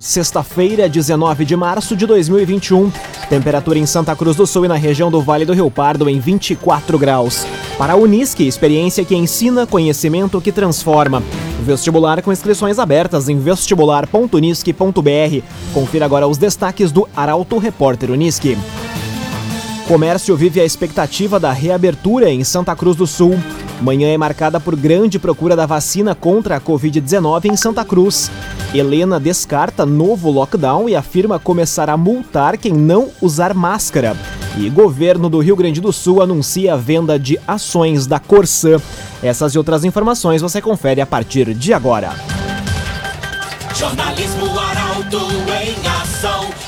Sexta-feira, 19 de março de 2021. Temperatura em Santa Cruz do Sul e na região do Vale do Rio Pardo em 24 graus. Para a Unisque, experiência que ensina, conhecimento que transforma. Vestibular com inscrições abertas em vestibular.unisque.br. Confira agora os destaques do Arauto Repórter Unisque. Comércio vive a expectativa da reabertura em Santa Cruz do Sul. Manhã é marcada por grande procura da vacina contra a Covid-19 em Santa Cruz. Helena descarta novo lockdown e afirma começar a multar quem não usar máscara. E governo do Rio Grande do Sul anuncia a venda de ações da Corsã. Essas e outras informações você confere a partir de agora. Jornalismo Arauto em ação.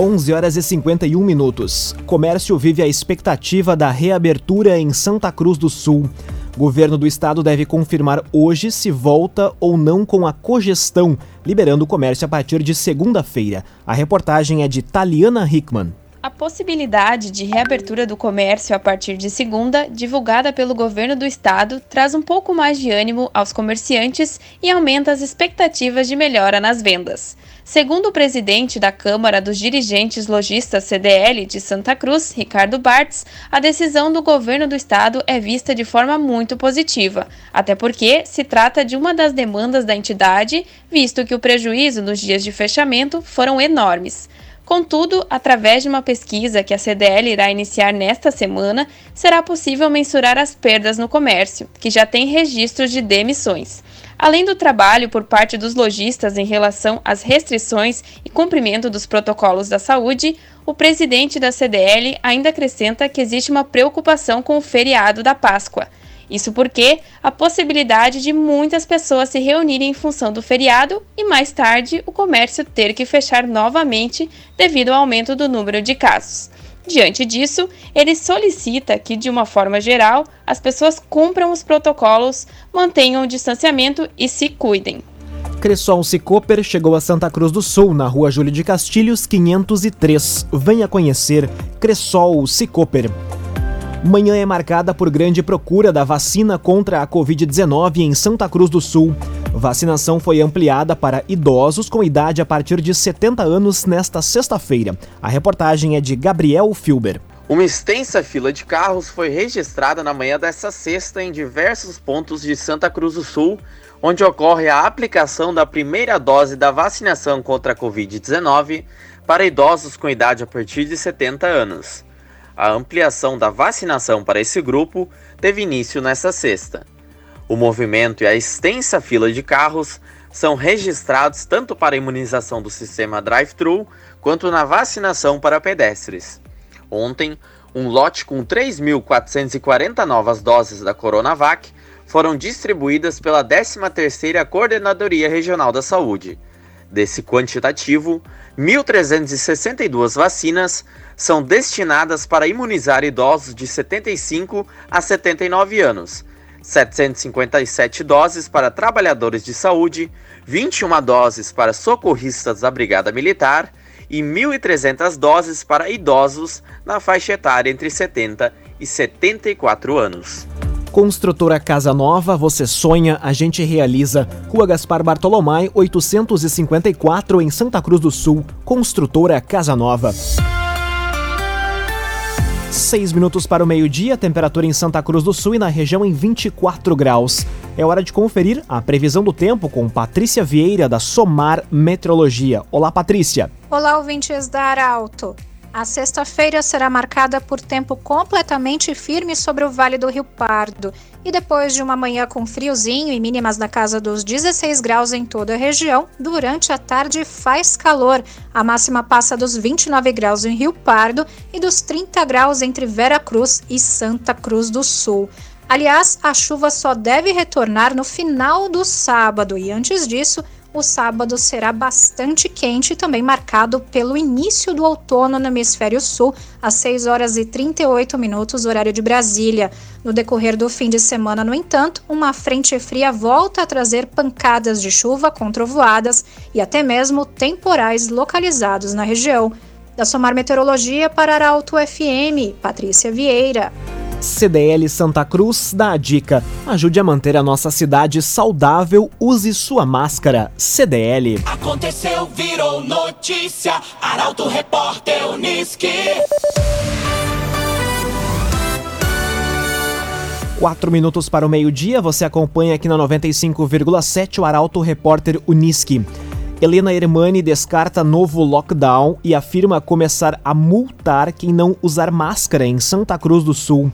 11 horas e 51 minutos. Comércio vive a expectativa da reabertura em Santa Cruz do Sul. Governo do estado deve confirmar hoje se volta ou não com a cogestão, liberando o comércio a partir de segunda-feira. A reportagem é de Taliana Hickman. A possibilidade de reabertura do comércio a partir de segunda, divulgada pelo governo do estado, traz um pouco mais de ânimo aos comerciantes e aumenta as expectativas de melhora nas vendas. Segundo o presidente da Câmara dos Dirigentes Logistas CDL de Santa Cruz, Ricardo Bartz, a decisão do governo do estado é vista de forma muito positiva, até porque se trata de uma das demandas da entidade, visto que o prejuízo nos dias de fechamento foram enormes. Contudo, através de uma pesquisa que a CDL irá iniciar nesta semana, será possível mensurar as perdas no comércio, que já tem registros de demissões. Além do trabalho por parte dos lojistas em relação às restrições e cumprimento dos protocolos da saúde, o presidente da CDL ainda acrescenta que existe uma preocupação com o feriado da Páscoa. Isso porque a possibilidade de muitas pessoas se reunirem em função do feriado e mais tarde o comércio ter que fechar novamente devido ao aumento do número de casos. Diante disso, ele solicita que, de uma forma geral, as pessoas cumpram os protocolos, mantenham o distanciamento e se cuidem. Cressol Cicoper chegou a Santa Cruz do Sul, na rua Júlio de Castilhos, 503. Venha conhecer Cressol Cicoper. Manhã é marcada por grande procura da vacina contra a Covid-19 em Santa Cruz do Sul. Vacinação foi ampliada para idosos com idade a partir de 70 anos nesta sexta-feira. A reportagem é de Gabriel Filber. Uma extensa fila de carros foi registrada na manhã desta sexta em diversos pontos de Santa Cruz do Sul, onde ocorre a aplicação da primeira dose da vacinação contra a Covid-19 para idosos com idade a partir de 70 anos. A ampliação da vacinação para esse grupo teve início nesta sexta. O movimento e a extensa fila de carros são registrados tanto para a imunização do sistema drive-thru quanto na vacinação para pedestres. Ontem, um lote com 3.440 novas doses da Coronavac foram distribuídas pela 13ª Coordenadoria Regional da Saúde. Desse quantitativo, 1.362 vacinas são destinadas para imunizar idosos de 75 a 79 anos, 757 doses para trabalhadores de saúde, 21 doses para socorristas da Brigada Militar e 1.300 doses para idosos na faixa etária entre 70 e 74 anos. Construtora Casa Nova, você sonha, a gente realiza. Rua Gaspar Bartolomai, 854, em Santa Cruz do Sul. Construtora Casa Nova. Seis minutos para o meio-dia, temperatura em Santa Cruz do Sul e na região em 24 graus. É hora de conferir a previsão do tempo com Patrícia Vieira, da Somar Meteorologia. Olá, Patrícia. Olá, ouvintes da Arauto. A sexta-feira será marcada por tempo completamente firme sobre o Vale do Rio Pardo. E depois de uma manhã com friozinho e mínimas na casa dos 16 graus em toda a região, durante a tarde faz calor. A máxima passa dos 29 graus em Rio Pardo e dos 30 graus entre Vera Cruz e Santa Cruz do Sul. Aliás, a chuva só deve retornar no final do sábado e antes disso, o sábado será bastante quente também marcado pelo início do outono no hemisfério sul, às 6 horas e 38 minutos, horário de Brasília. No decorrer do fim de semana, no entanto, uma frente fria volta a trazer pancadas de chuva com trovoadas e até mesmo temporais localizados na região. Da Somar Meteorologia para Arauto FM, Patrícia Vieira. CDL Santa Cruz dá a dica: ajude a manter a nossa cidade saudável, use sua máscara. CDL. Aconteceu, virou notícia. Arauto Repórter Uniski. Quatro minutos para o meio-dia, você acompanha aqui na 95,7 o Arauto Repórter Uniski. Helena Hermani descarta novo lockdown e afirma começar a multar quem não usar máscara em Santa Cruz do Sul.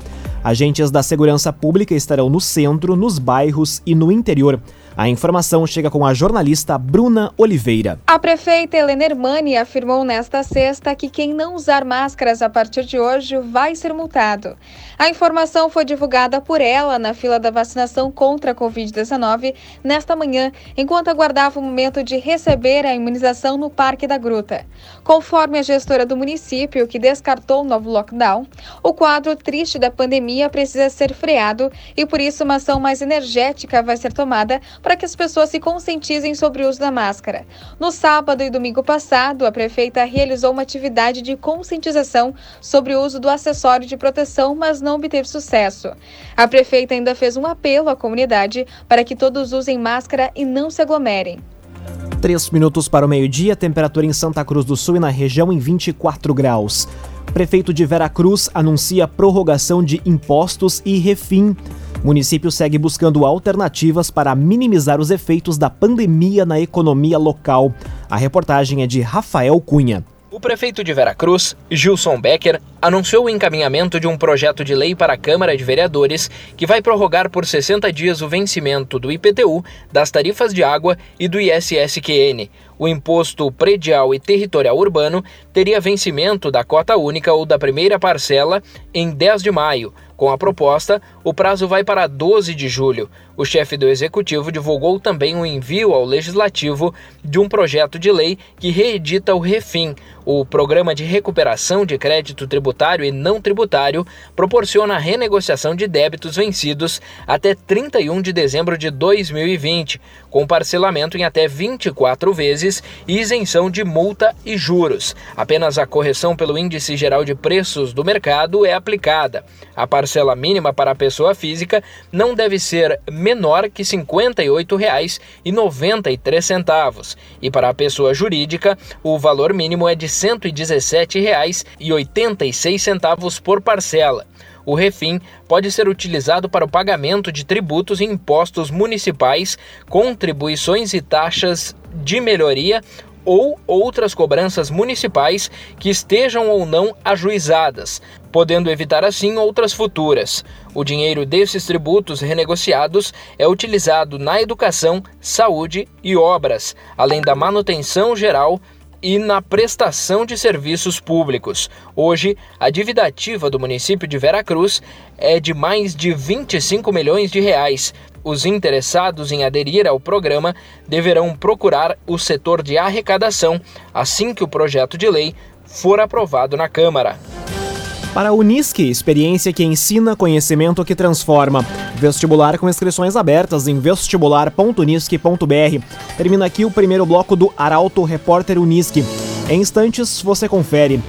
Agentes da segurança pública estarão no centro, nos bairros e no interior. A informação chega com a jornalista Bruna Oliveira. A prefeita Helena Hermani afirmou nesta sexta que quem não usar máscaras a partir de hoje vai ser multado. A informação foi divulgada por ela na fila da vacinação contra a Covid-19 nesta manhã, enquanto aguardava o momento de receber a imunização no Parque da Gruta. Conforme a gestora do município, que descartou o novo lockdown, o quadro triste da pandemia precisa ser freado e por isso uma ação mais energética vai ser tomada para que as pessoas se conscientizem sobre o uso da máscara. No sábado e domingo passado, a prefeita realizou uma atividade de conscientização sobre o uso do acessório de proteção, mas não obteve sucesso. A prefeita ainda fez um apelo à comunidade para que todos usem máscara e não se aglomerem. Três minutos para o meio-dia, temperatura em Santa Cruz do Sul e na região em 24 graus. Prefeito de Veracruz anuncia prorrogação de impostos e refim. Município segue buscando alternativas para minimizar os efeitos da pandemia na economia local. A reportagem é de Rafael Cunha. O prefeito de Veracruz, Gilson Becker, anunciou o encaminhamento de um projeto de lei para a Câmara de Vereadores que vai prorrogar por 60 dias o vencimento do IPTU, das tarifas de água e do ISSQN. O imposto predial e territorial urbano teria vencimento da cota única ou da primeira parcela em 10 de maio. Com a proposta, o prazo vai para 12 de julho. O chefe do executivo divulgou também o um envio ao legislativo de um projeto de lei que reedita o Refim, o Programa de Recuperação de Crédito Tributário e Não Tributário, proporciona a renegociação de débitos vencidos até 31 de dezembro de 2020, com parcelamento em até 24 vezes e isenção de multa e juros. Apenas a correção pelo Índice Geral de Preços do Mercado é aplicada. A parcela mínima para a pessoa física não deve ser menor que R$ 58,93 e para a pessoa jurídica o valor mínimo é de R$ 117,86 por parcela. O refim pode ser utilizado para o pagamento de tributos e impostos municipais, contribuições e taxas de melhoria ou outras cobranças municipais que estejam ou não ajuizadas, podendo evitar assim outras futuras. O dinheiro desses tributos renegociados é utilizado na educação, saúde e obras, além da manutenção geral e na prestação de serviços públicos. Hoje, a dívida ativa do município de Veracruz é de mais de 25 milhões de reais. Os interessados em aderir ao programa deverão procurar o setor de arrecadação assim que o projeto de lei for aprovado na Câmara. Para a Unisque, experiência que ensina, conhecimento que transforma. Vestibular com inscrições abertas em vestibular.unisque.br. Termina aqui o primeiro bloco do Arauto Repórter Unisque. Em instantes, você confere.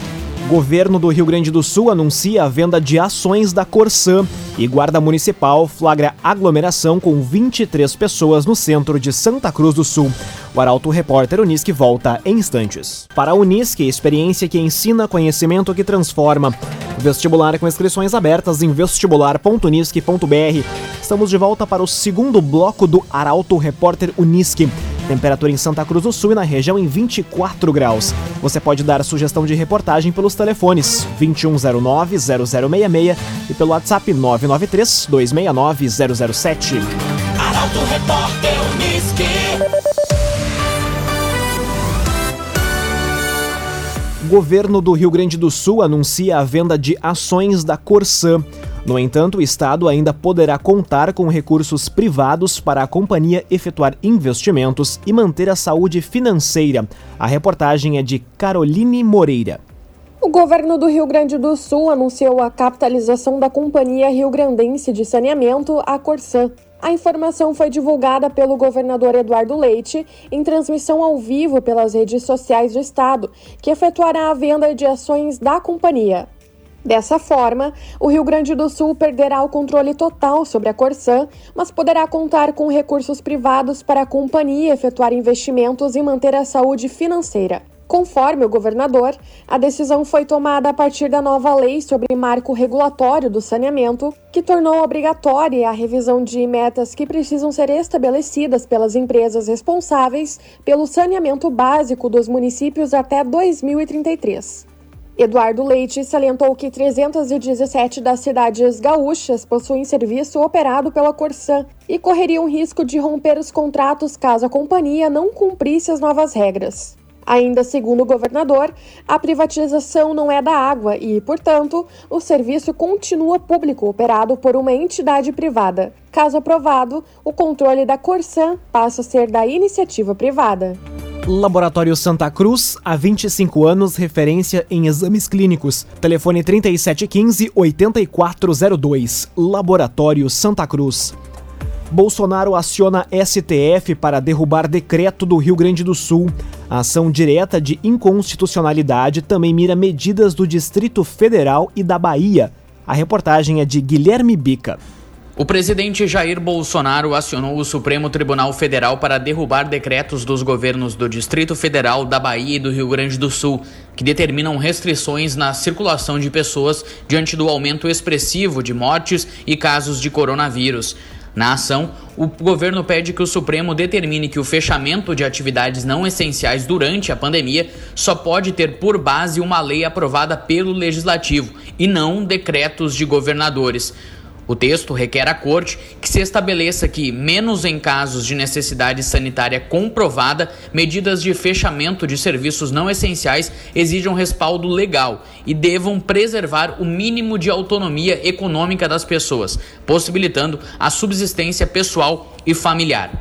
Governo do Rio Grande do Sul anuncia a venda de ações da Corsã e Guarda Municipal flagra aglomeração com 23 pessoas no centro de Santa Cruz do Sul. O Arauto Repórter Unisque volta em instantes. Para a Unisque, experiência que ensina, conhecimento que transforma. Vestibular com inscrições abertas em vestibular.unisque.br. Estamos de volta para o segundo bloco do Arauto Repórter Unisque. Temperatura em Santa Cruz do Sul e na região em 24 graus. Você pode dar sugestão de reportagem pelos telefones 2109-0066 e pelo WhatsApp 993-269-007. Arauto Repórter Unisque. Governo do Rio Grande do Sul anuncia a venda de ações da Corsã. No entanto, o Estado ainda poderá contar com recursos privados para a companhia efetuar investimentos e manter a saúde financeira. A reportagem é de Caroline Moreira. O governo do Rio Grande do Sul anunciou a capitalização da Companhia Rio Grandense de Saneamento, a Corsan. A informação foi divulgada pelo governador Eduardo Leite em transmissão ao vivo pelas redes sociais do estado, que efetuará a venda de ações da companhia. Dessa forma, o Rio Grande do Sul perderá o controle total sobre a Corsan, mas poderá contar com recursos privados para a companhia efetuar investimentos e manter a saúde financeira. Conforme o governador, a decisão foi tomada a partir da nova lei sobre marco regulatório do saneamento, que tornou obrigatória a revisão de metas que precisam ser estabelecidas pelas empresas responsáveis pelo saneamento básico dos municípios até 2033. Eduardo Leite salientou que 317 das cidades gaúchas possuem serviço operado pela Corsan e correriam risco de romper os contratos caso a companhia não cumprisse as novas regras. Ainda segundo o governador, a privatização não é da água e, portanto, o serviço continua público operado por uma entidade privada. Caso aprovado, o controle da Corsan passa a ser da iniciativa privada. Laboratório Santa Cruz, há 25 anos, referência em exames clínicos. Telefone 3715-8402. Laboratório Santa Cruz. Bolsonaro aciona STF para derrubar decreto do Rio Grande do Sul. A ação direta de inconstitucionalidade também mira medidas do Distrito Federal e da Bahia. A reportagem é de Guilherme Bica. O presidente Jair Bolsonaro acionou o Supremo Tribunal Federal para derrubar decretos dos governos do Distrito Federal, da Bahia e do Rio Grande do Sul, que determinam restrições na circulação de pessoas diante do aumento expressivo de mortes e casos de coronavírus. Na ação, o governo pede que o Supremo determine que o fechamento de atividades não essenciais durante a pandemia só pode ter por base uma lei aprovada pelo legislativo e não decretos de governadores. O texto requer à Corte que se estabeleça que, menos em casos de necessidade sanitária comprovada, medidas de fechamento de serviços não essenciais exijam respaldo legal e devam preservar o mínimo de autonomia econômica das pessoas, possibilitando a subsistência pessoal e familiar.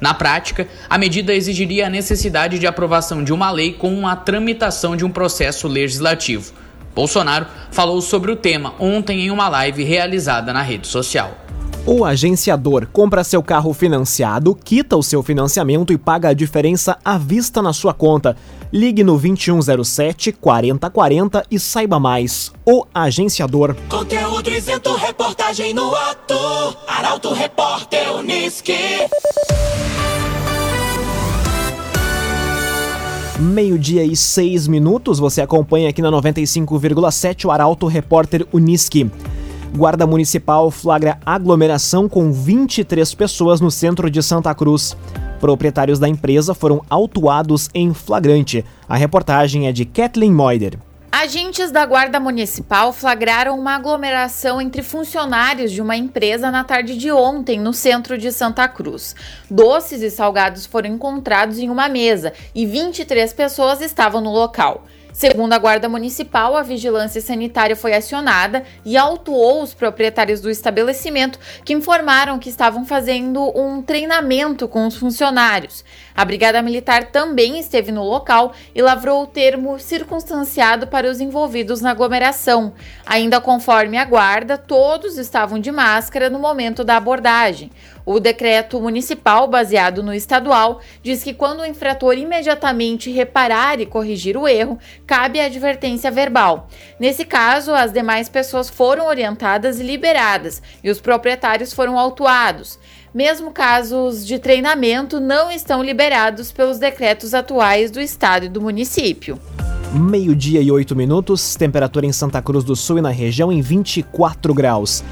Na prática, a medida exigiria a necessidade de aprovação de uma lei com a tramitação de um processo legislativo. Bolsonaro falou sobre o tema ontem em uma live realizada na rede social. O agenciador compra seu carro financiado, quita o seu financiamento e paga a diferença à vista na sua conta. Ligue no 2107 4040 e saiba mais. O agenciador. Conteúdo isento, reportagem no ato. Arauto Repórter Uniski. Meio-dia e seis minutos, você acompanha aqui na 95,7 o Arauto Repórter Uniski. Guarda Municipal flagra aglomeração com 23 pessoas no centro de Santa Cruz. Proprietários da empresa foram autuados em flagrante. A reportagem é de Kathleen Moider. Agentes da Guarda Municipal flagraram uma aglomeração entre funcionários de uma empresa na tarde de ontem, no centro de Santa Cruz. Doces e salgados foram encontrados em uma mesa e 23 pessoas estavam no local. Segundo a Guarda Municipal, a vigilância sanitária foi acionada e autuou os proprietários do estabelecimento que informaram que estavam fazendo um treinamento com os funcionários. A Brigada Militar também esteve no local e lavrou o termo circunstanciado para os envolvidos na aglomeração. Ainda conforme a Guarda, todos estavam de máscara no momento da abordagem. O decreto municipal, baseado no estadual, diz que quando o infrator imediatamente reparar e corrigir o erro, cabe a advertência verbal. Nesse caso, as demais pessoas foram orientadas e liberadas e os proprietários foram autuados. Mesmo casos de treinamento não estão liberados pelos decretos atuais do estado e do município. Meio-dia e oito minutos, temperatura em Santa Cruz do Sul e na região em 24 graus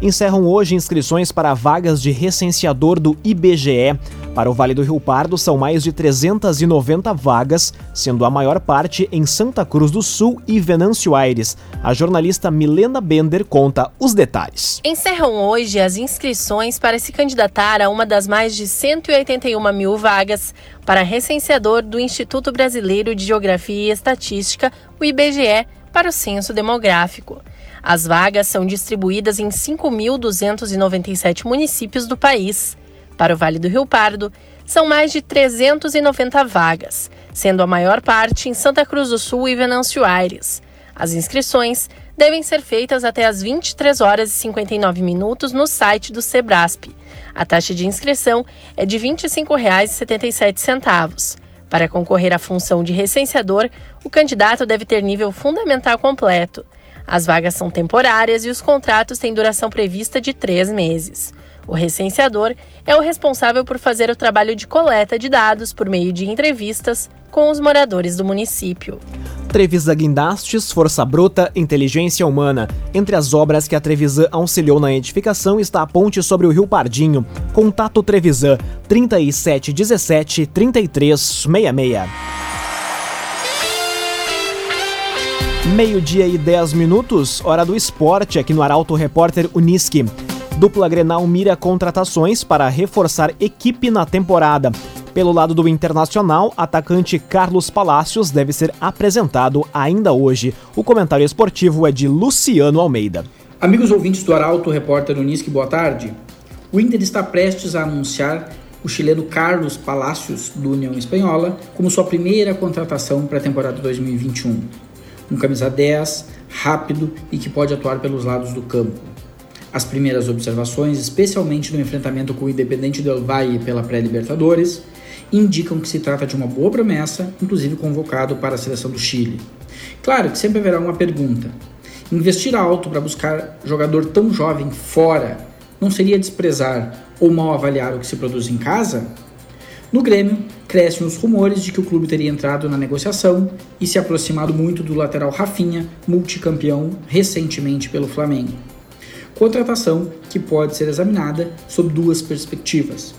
encerram hoje inscrições para vagas de recenseador do IBGE. Para o Vale do Rio Pardo, são mais de 390 vagas, sendo a maior parte em Santa Cruz do Sul e Venâncio Aires. A jornalista Milena Bender conta os detalhes. Encerram hoje as inscrições para se candidatar a uma das mais de 181 mil vagas para recenseador do Instituto Brasileiro de Geografia e Estatística, o IBGE, para o censo demográfico. As vagas são distribuídas em 5.297 municípios do país. Para o Vale do Rio Pardo, são mais de 390 vagas, sendo a maior parte em Santa Cruz do Sul e Venâncio Aires. As inscrições devem ser feitas até às 23 horas e 59 minutos no site do Sebrasp. A taxa de inscrição é de R$ 25,77. Para concorrer à função de recenseador, o candidato deve ter nível fundamental completo. As vagas são temporárias e os contratos têm duração prevista de três meses. O recenseador é o responsável por fazer o trabalho de coleta de dados por meio de entrevistas com os moradores do município. Trevisan Guindastes, Força Bruta, Inteligência Humana. Entre as obras que a Trevisan auxiliou na edificação está a ponte sobre o Rio Pardinho. Contato Trevisan 3717 3366. Meio-dia e 10 minutos, hora do esporte aqui no Arauto Repórter Uniski. Dupla Grenal mira contratações para reforçar equipe na temporada. Pelo lado do Internacional, atacante Carlos Palácios deve ser apresentado ainda hoje. O comentário esportivo é de Luciano Almeida. Amigos ouvintes do Arauto, repórter Unisque, boa tarde. O Inter está prestes a anunciar o chileno Carlos Palácios, do União Espanhola, como sua primeira contratação para a temporada 2021. Um camisa 10, rápido e que pode atuar pelos lados do campo. As primeiras observações, especialmente no enfrentamento com o Independente Del Valle pela pré-Libertadores, indicam que se trata de uma boa promessa, inclusive convocado para a seleção do Chile. Claro que sempre haverá uma pergunta: investir alto para buscar jogador tão jovem fora não seria desprezar ou mal avaliar o que se produz em casa? No Grêmio, crescem os rumores de que o clube teria entrado na negociação e se aproximado muito do lateral Rafinha, multicampeão recentemente pelo Flamengo contratação que pode ser examinada sob duas perspectivas.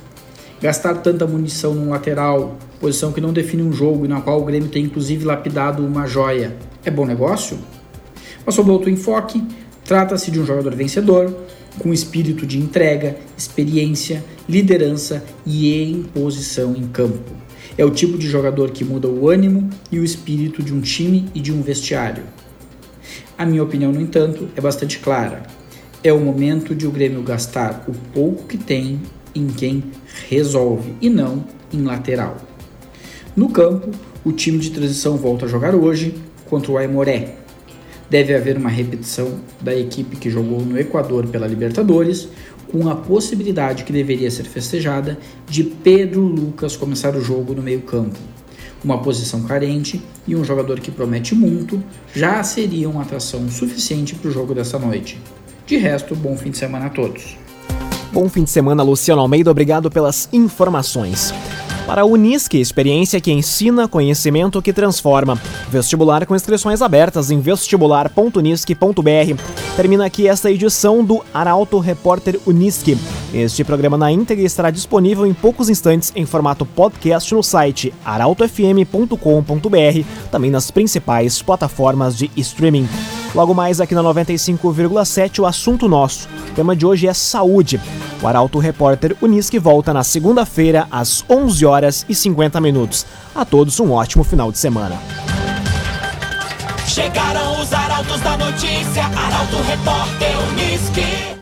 Gastar tanta munição num lateral, posição que não define um jogo e na qual o Grêmio tem inclusive lapidado uma joia, é bom negócio? Mas sob outro enfoque, trata-se de um jogador vencedor, com espírito de entrega, experiência, liderança e imposição em campo. É o tipo de jogador que muda o ânimo e o espírito de um time e de um vestiário. A minha opinião, no entanto, é bastante clara é o momento de o Grêmio gastar o pouco que tem em quem resolve e não em lateral. No campo, o time de transição volta a jogar hoje contra o Aimoré. Deve haver uma repetição da equipe que jogou no Equador pela Libertadores, com a possibilidade que deveria ser festejada de Pedro Lucas começar o jogo no meio-campo. Uma posição carente e um jogador que promete muito já seria uma atração suficiente para o jogo dessa noite. De resto, bom fim de semana a todos. Bom fim de semana, Luciano Almeida. Obrigado pelas informações. Para a Unisque, experiência que ensina, conhecimento que transforma. Vestibular com inscrições abertas em vestibular.unisque.br. Termina aqui esta edição do Arauto Repórter Unisque. Este programa na íntegra estará disponível em poucos instantes em formato podcast no site arautofm.com.br, também nas principais plataformas de streaming. Logo mais aqui na 95,7 o assunto nosso. O tema de hoje é saúde. O Arauto Repórter Unisque volta na segunda-feira às 11 horas e 50 minutos. A todos um ótimo final de semana. Chegaram os arautos da notícia, Arauto Repórter Unisque.